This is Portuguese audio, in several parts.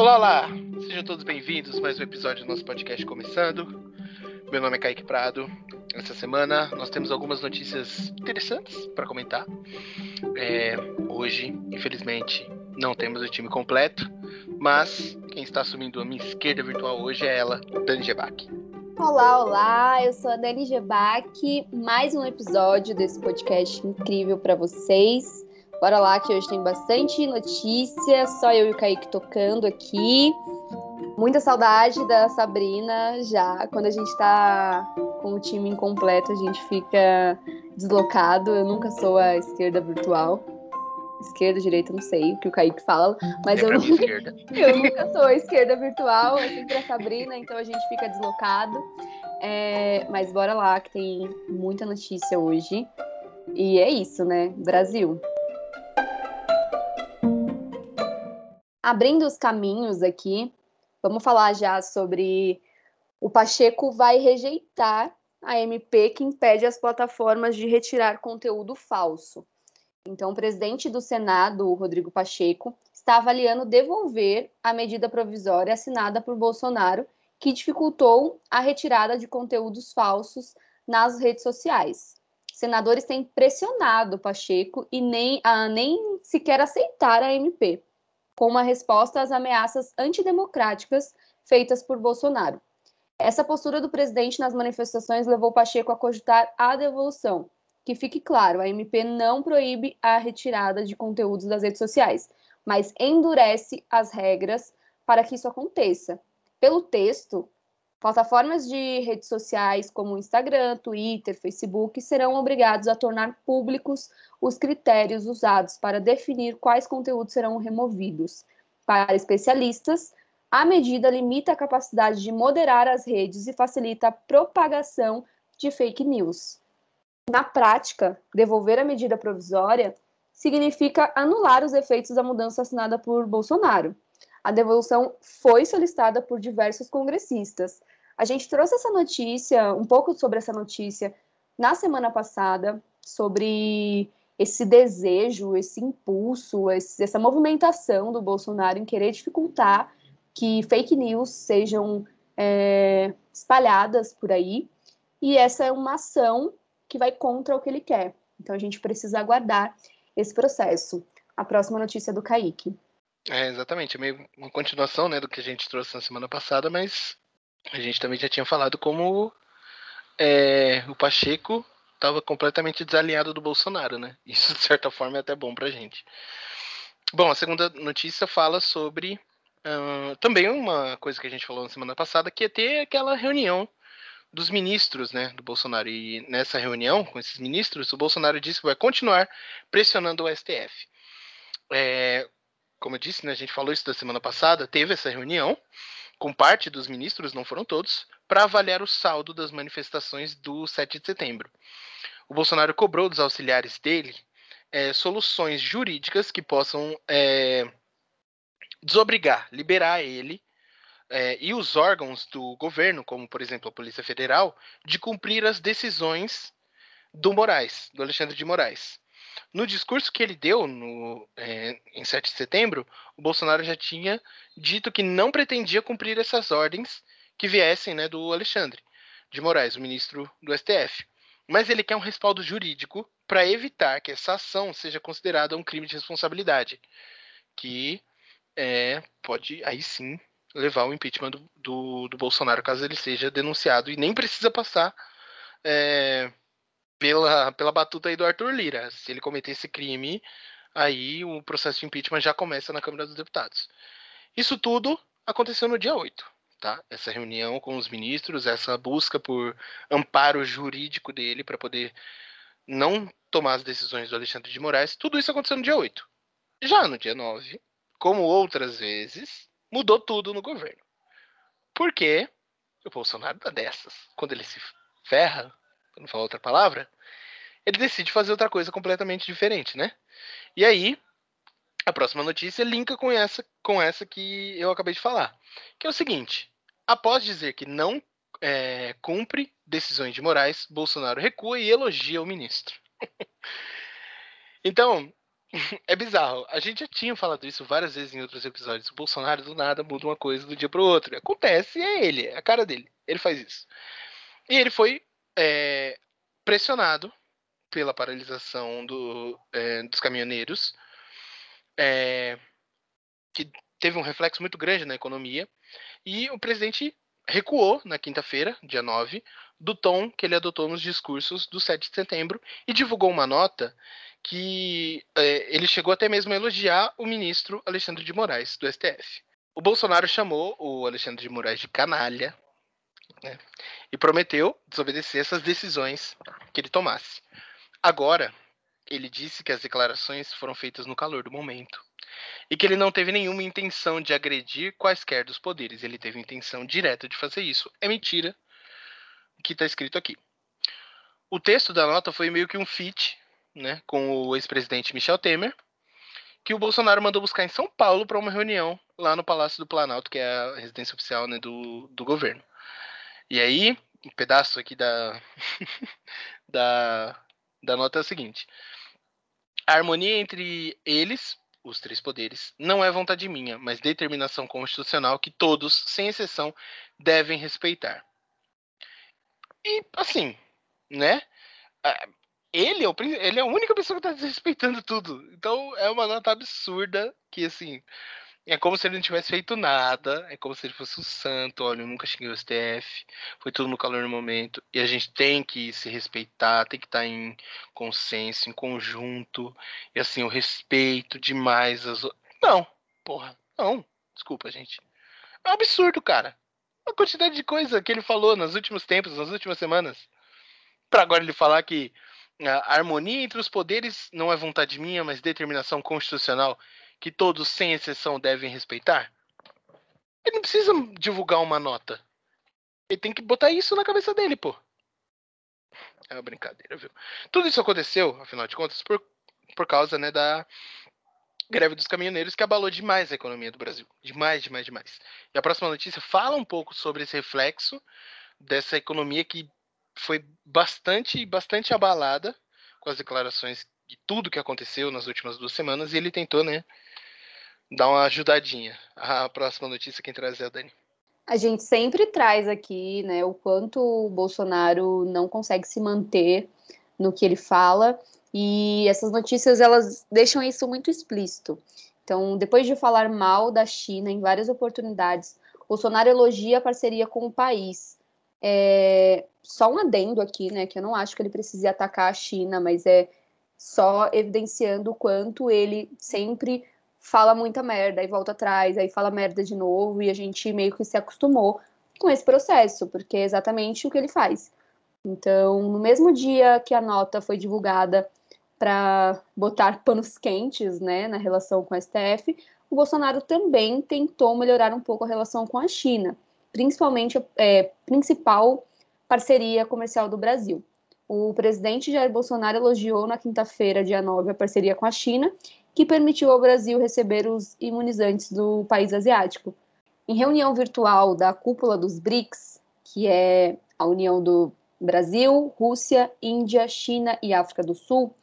Olá, olá! Sejam todos bem-vindos a mais um episódio do nosso podcast começando. Meu nome é Kaique Prado. Essa semana nós temos algumas notícias interessantes para comentar. É, hoje, infelizmente, não temos o time completo, mas quem está assumindo a minha esquerda virtual hoje é ela, Dani Gebach. Olá, olá! Eu sou a Dani Gebach. Mais um episódio desse podcast incrível para vocês. Bora lá que hoje tem bastante notícia, só eu e o Kaique tocando aqui. Muita saudade da Sabrina já. Quando a gente tá com o time incompleto, a gente fica deslocado. Eu nunca sou a esquerda virtual. Esquerda, direita, não sei o que o Kaique fala, mas é eu, nunca, eu nunca sou a esquerda virtual, é sempre a Sabrina, então a gente fica deslocado. É, mas bora lá, que tem muita notícia hoje. E é isso, né? Brasil. Abrindo os caminhos aqui, vamos falar já sobre o Pacheco vai rejeitar a MP que impede as plataformas de retirar conteúdo falso. Então, o presidente do Senado, Rodrigo Pacheco, está avaliando devolver a medida provisória assinada por Bolsonaro, que dificultou a retirada de conteúdos falsos nas redes sociais. Senadores têm pressionado Pacheco e nem, a, nem sequer aceitar a MP como uma resposta às ameaças antidemocráticas feitas por Bolsonaro. Essa postura do presidente nas manifestações levou Pacheco a cogitar a devolução. Que fique claro, a MP não proíbe a retirada de conteúdos das redes sociais, mas endurece as regras para que isso aconteça. Pelo texto, Plataformas de redes sociais como Instagram, Twitter, Facebook serão obrigados a tornar públicos os critérios usados para definir quais conteúdos serão removidos. Para especialistas, a medida limita a capacidade de moderar as redes e facilita a propagação de fake news. Na prática, devolver a medida provisória significa anular os efeitos da mudança assinada por Bolsonaro. A devolução foi solicitada por diversos congressistas, a gente trouxe essa notícia, um pouco sobre essa notícia, na semana passada, sobre esse desejo, esse impulso, esse, essa movimentação do Bolsonaro em querer dificultar que fake news sejam é, espalhadas por aí. E essa é uma ação que vai contra o que ele quer. Então a gente precisa aguardar esse processo. A próxima notícia é do Kaique. É, exatamente, é meio uma continuação né, do que a gente trouxe na semana passada, mas a gente também já tinha falado como é, o Pacheco estava completamente desalinhado do Bolsonaro, né? Isso, de certa forma, é até bom pra gente. Bom, a segunda notícia fala sobre uh, também uma coisa que a gente falou na semana passada, que é ter aquela reunião dos ministros né, do Bolsonaro. E nessa reunião com esses ministros, o Bolsonaro disse que vai continuar pressionando o STF. É, como eu disse, né, a gente falou isso da semana passada, teve essa reunião com parte dos ministros, não foram todos, para avaliar o saldo das manifestações do 7 de setembro. O Bolsonaro cobrou dos auxiliares dele é, soluções jurídicas que possam é, desobrigar, liberar ele é, e os órgãos do governo, como por exemplo a Polícia Federal, de cumprir as decisões do Moraes, do Alexandre de Moraes. No discurso que ele deu no, é, em 7 de setembro, o Bolsonaro já tinha dito que não pretendia cumprir essas ordens que viessem né, do Alexandre de Moraes, o ministro do STF. Mas ele quer um respaldo jurídico para evitar que essa ação seja considerada um crime de responsabilidade, que é, pode aí sim levar ao impeachment do, do, do, Bolsonaro caso ele seja denunciado e nem precisa passar é, pela, pela batuta aí do Arthur Lira. Se ele cometer esse crime, aí o processo de impeachment já começa na Câmara dos Deputados. Isso tudo aconteceu no dia 8, tá? Essa reunião com os ministros, essa busca por amparo jurídico dele para poder não tomar as decisões do Alexandre de Moraes, tudo isso aconteceu no dia 8. Já no dia 9, como outras vezes, mudou tudo no governo. Porque o Bolsonaro tá dessas. Quando ele se ferra, não falar outra palavra, ele decide fazer outra coisa completamente diferente, né? E aí, a próxima notícia linka com essa, com essa que eu acabei de falar, que é o seguinte: após dizer que não é, cumpre decisões de Moraes, Bolsonaro recua e elogia o ministro. então, é bizarro. A gente já tinha falado isso várias vezes em outros episódios. O Bolsonaro do nada muda uma coisa do dia para o outro. Acontece é ele, é a cara dele. Ele faz isso. E ele foi é, pressionado pela paralisação do, é, dos caminhoneiros, é, que teve um reflexo muito grande na economia. E o presidente recuou na quinta-feira, dia 9, do tom que ele adotou nos discursos do 7 de setembro e divulgou uma nota que é, ele chegou até mesmo a elogiar o ministro Alexandre de Moraes, do STF. O Bolsonaro chamou o Alexandre de Moraes de canalha né, e prometeu desobedecer essas decisões que ele tomasse. Agora, ele disse que as declarações foram feitas no calor do momento e que ele não teve nenhuma intenção de agredir quaisquer dos poderes. Ele teve intenção direta de fazer isso. É mentira o que está escrito aqui. O texto da nota foi meio que um fit né, com o ex-presidente Michel Temer, que o Bolsonaro mandou buscar em São Paulo para uma reunião lá no Palácio do Planalto, que é a residência oficial né, do, do governo. E aí, um pedaço aqui da, da, da nota é o seguinte: a harmonia entre eles, os três poderes, não é vontade minha, mas determinação constitucional que todos, sem exceção, devem respeitar. E assim, né? ele é, o, ele é a única pessoa que está desrespeitando tudo. Então é uma nota absurda que, assim, é como se ele não tivesse feito nada. É como se ele fosse um santo. Olha, eu nunca xinguei o STF. Foi tudo no calor no momento. E a gente tem que se respeitar, tem que estar tá em consenso, em conjunto. E assim, o respeito demais as Não, porra, não. Desculpa, gente. É um absurdo, cara. A quantidade de coisa que ele falou nos últimos tempos, nas últimas semanas. Pra agora ele falar que a harmonia entre os poderes não é vontade minha, mas determinação constitucional que todos, sem exceção, devem respeitar? Ele não precisa divulgar uma nota. Ele tem que botar isso na cabeça dele, pô. É uma brincadeira, viu? Tudo isso aconteceu, afinal de contas, por, por causa né, da greve dos caminhoneiros que abalou demais a economia do Brasil. Demais, demais, demais. E a próxima notícia fala um pouco sobre esse reflexo dessa economia que foi bastante, bastante abalada com as declarações tudo que aconteceu nas últimas duas semanas e ele tentou, né, dar uma ajudadinha. A próxima notícia quem traz é a Dani. A gente sempre traz aqui, né, o quanto o Bolsonaro não consegue se manter no que ele fala e essas notícias elas deixam isso muito explícito. Então, depois de falar mal da China em várias oportunidades, Bolsonaro elogia a parceria com o país é, só um adendo aqui, né? Que eu não acho que ele precise atacar a China, mas é só evidenciando o quanto ele sempre fala muita merda e volta atrás, aí fala merda de novo, e a gente meio que se acostumou com esse processo, porque é exatamente o que ele faz. Então, no mesmo dia que a nota foi divulgada para botar panos quentes né, na relação com o STF, o Bolsonaro também tentou melhorar um pouco a relação com a China principalmente é, principal parceria comercial do Brasil. O presidente Jair Bolsonaro elogiou na quinta-feira, dia 9, a parceria com a China, que permitiu ao Brasil receber os imunizantes do país asiático. Em reunião virtual da cúpula dos BRICS, que é a união do Brasil, Rússia, Índia, China e África do Sul,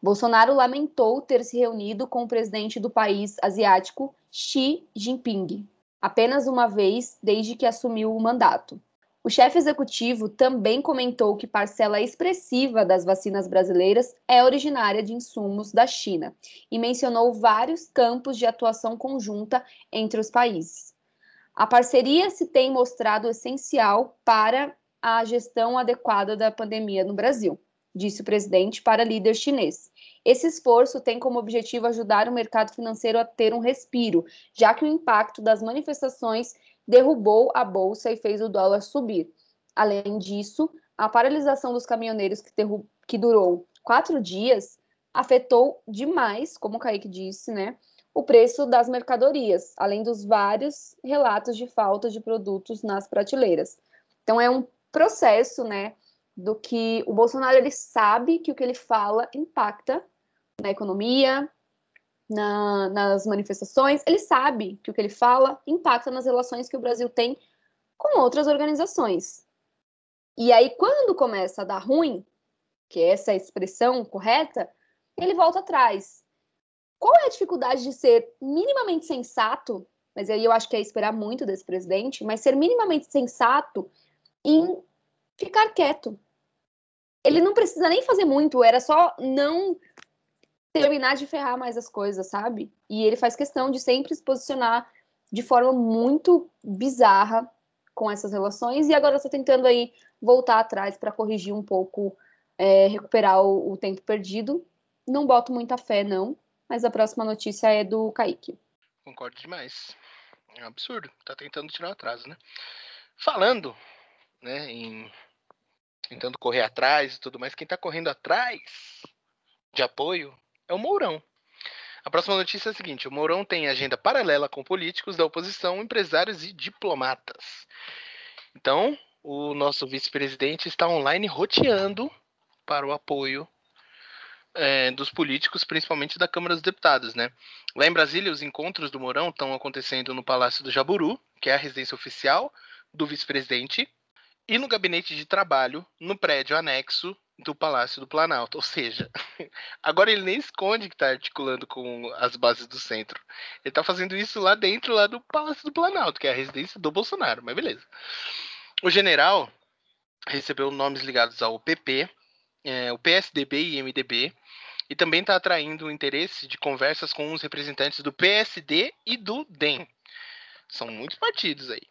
Bolsonaro lamentou ter se reunido com o presidente do país asiático, Xi Jinping, apenas uma vez desde que assumiu o mandato. O chefe executivo também comentou que parcela expressiva das vacinas brasileiras é originária de insumos da China e mencionou vários campos de atuação conjunta entre os países. A parceria se tem mostrado essencial para a gestão adequada da pandemia no Brasil, disse o presidente para líder chinês, esse esforço tem como objetivo ajudar o mercado financeiro a ter um respiro, já que o impacto das manifestações derrubou a bolsa e fez o dólar subir. Além disso, a paralisação dos caminhoneiros que, que durou quatro dias afetou demais, como o Kaique disse, né, o preço das mercadorias, além dos vários relatos de falta de produtos nas prateleiras. Então é um processo, né, do que o Bolsonaro ele sabe que o que ele fala impacta na economia, na, nas manifestações, ele sabe que o que ele fala impacta nas relações que o Brasil tem com outras organizações. E aí, quando começa a dar ruim, que é essa expressão correta, ele volta atrás. qual é a dificuldade de ser minimamente sensato? Mas aí eu acho que é esperar muito desse presidente, mas ser minimamente sensato em ficar quieto. Ele não precisa nem fazer muito, era só não terminar de ferrar mais as coisas, sabe? E ele faz questão de sempre se posicionar de forma muito bizarra com essas relações e agora está tentando aí voltar atrás para corrigir um pouco, é, recuperar o, o, tempo perdido. Não boto muita fé, não, mas a próxima notícia é do Kaique. Concordo demais. É um absurdo. Tá tentando tirar o atraso, né? Falando, né, em tentando correr atrás e tudo mais, quem tá correndo atrás de apoio é o Mourão. A próxima notícia é a seguinte: o Mourão tem agenda paralela com políticos da oposição, empresários e diplomatas. Então, o nosso vice-presidente está online roteando para o apoio é, dos políticos, principalmente da Câmara dos Deputados, né? Lá em Brasília, os encontros do Mourão estão acontecendo no Palácio do Jaburu, que é a residência oficial do vice-presidente, e no gabinete de trabalho, no prédio anexo do Palácio do Planalto. Ou seja, agora ele nem esconde que está articulando com as bases do centro. Ele está fazendo isso lá dentro lá do Palácio do Planalto, que é a residência do Bolsonaro, mas beleza. O general recebeu nomes ligados ao PP, é, o PSDB e MDB, e também está atraindo o interesse de conversas com os representantes do PSD e do DEM. São muitos partidos aí.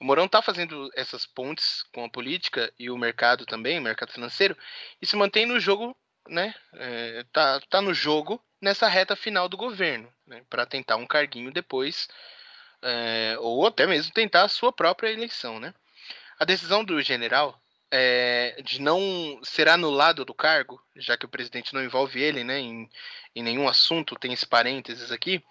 O Mourão está fazendo essas pontes com a política e o mercado também, o mercado financeiro, e se mantém no jogo, né? É, tá, tá no jogo nessa reta final do governo, né, para tentar um carguinho depois, é, ou até mesmo tentar a sua própria eleição, né? A decisão do general é, de não ser anulado do cargo, já que o presidente não envolve ele né, em, em nenhum assunto, tem esse parênteses aqui,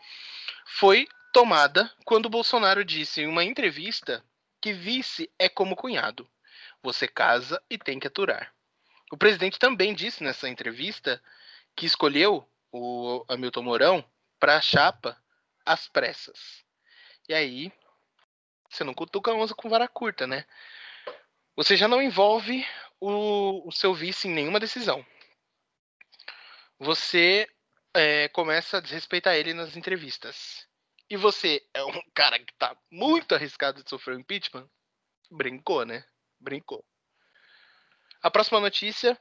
foi tomada quando o Bolsonaro disse em uma entrevista que vice é como cunhado. Você casa e tem que aturar. O presidente também disse nessa entrevista que escolheu o Hamilton Mourão para a chapa às pressas. E aí, você não cutuca a onça com vara curta, né? Você já não envolve o, o seu vice em nenhuma decisão. Você é, começa a desrespeitar ele nas entrevistas. E você é um cara que tá muito arriscado de sofrer um impeachment, brincou, né? Brincou. A próxima notícia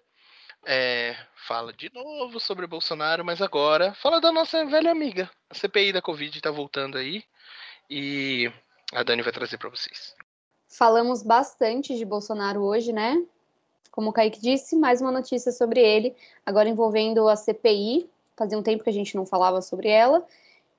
é, fala de novo sobre Bolsonaro, mas agora fala da nossa velha amiga. A CPI da Covid tá voltando aí e a Dani vai trazer para vocês. Falamos bastante de Bolsonaro hoje, né? Como o Kaique disse, mais uma notícia sobre ele, agora envolvendo a CPI. Fazia um tempo que a gente não falava sobre ela.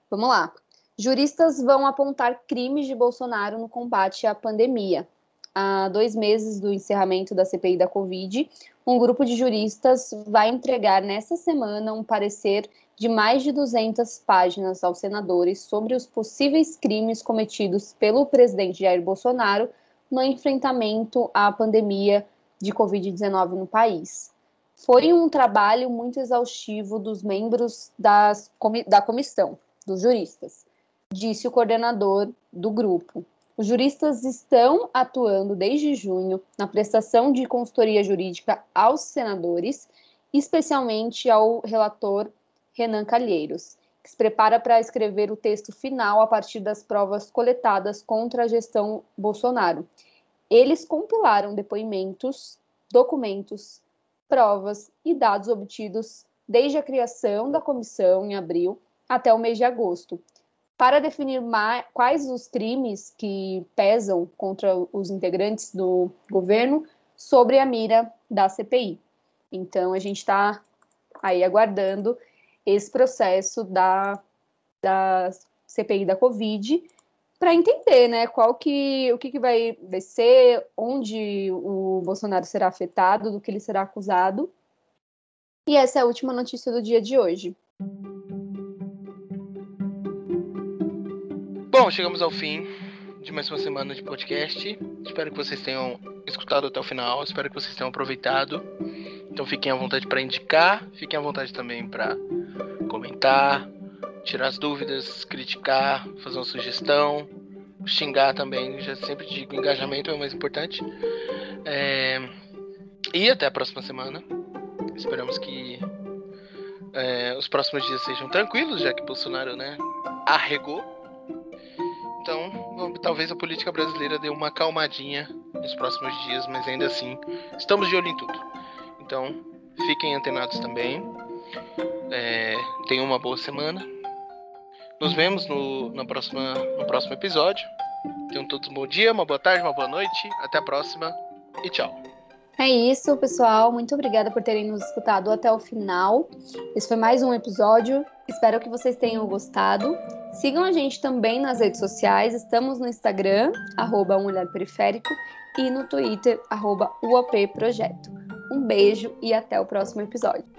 Vamos lá. Juristas vão apontar crimes de Bolsonaro no combate à pandemia. Há dois meses do encerramento da CPI da Covid, um grupo de juristas vai entregar nesta semana um parecer de mais de 200 páginas aos senadores sobre os possíveis crimes cometidos pelo presidente Jair Bolsonaro no enfrentamento à pandemia de Covid-19 no país. Foi um trabalho muito exaustivo dos membros das, da comissão, dos juristas, disse o coordenador do grupo. Os juristas estão atuando desde junho na prestação de consultoria jurídica aos senadores, especialmente ao relator Renan Calheiros, que se prepara para escrever o texto final a partir das provas coletadas contra a gestão Bolsonaro. Eles compilaram depoimentos, documentos, provas e dados obtidos desde a criação da comissão em abril até o mês de agosto, para definir quais os crimes que pesam contra os integrantes do governo sobre a mira da CPI. Então, a gente está aí aguardando esse processo da, da CPI da Covid para entender, né, qual que o que, que vai ser, onde o Bolsonaro será afetado, do que ele será acusado. E essa é a última notícia do dia de hoje. Bom, chegamos ao fim de mais uma semana de podcast. Espero que vocês tenham escutado até o final. Espero que vocês tenham aproveitado. Então fiquem à vontade para indicar, fiquem à vontade também para comentar, tirar as dúvidas, criticar, fazer uma sugestão, xingar também. Já sempre digo, engajamento é o mais importante. É... E até a próxima semana. Esperamos que é, os próximos dias sejam tranquilos, já que Bolsonaro, né, arregou. Então, talvez a política brasileira dê uma calmadinha nos próximos dias, mas ainda assim, estamos de olho em tudo. Então, fiquem antenados também. É, tenham uma boa semana. Nos vemos no, próxima, no próximo episódio. Tenham todos um bom dia, uma boa tarde, uma boa noite. Até a próxima e tchau. É isso, pessoal. Muito obrigada por terem nos escutado até o final. Esse foi mais um episódio. Espero que vocês tenham gostado. Sigam a gente também nas redes sociais. Estamos no Instagram, arroba um e no Twitter, arroba UAP Projeto. Um beijo e até o próximo episódio.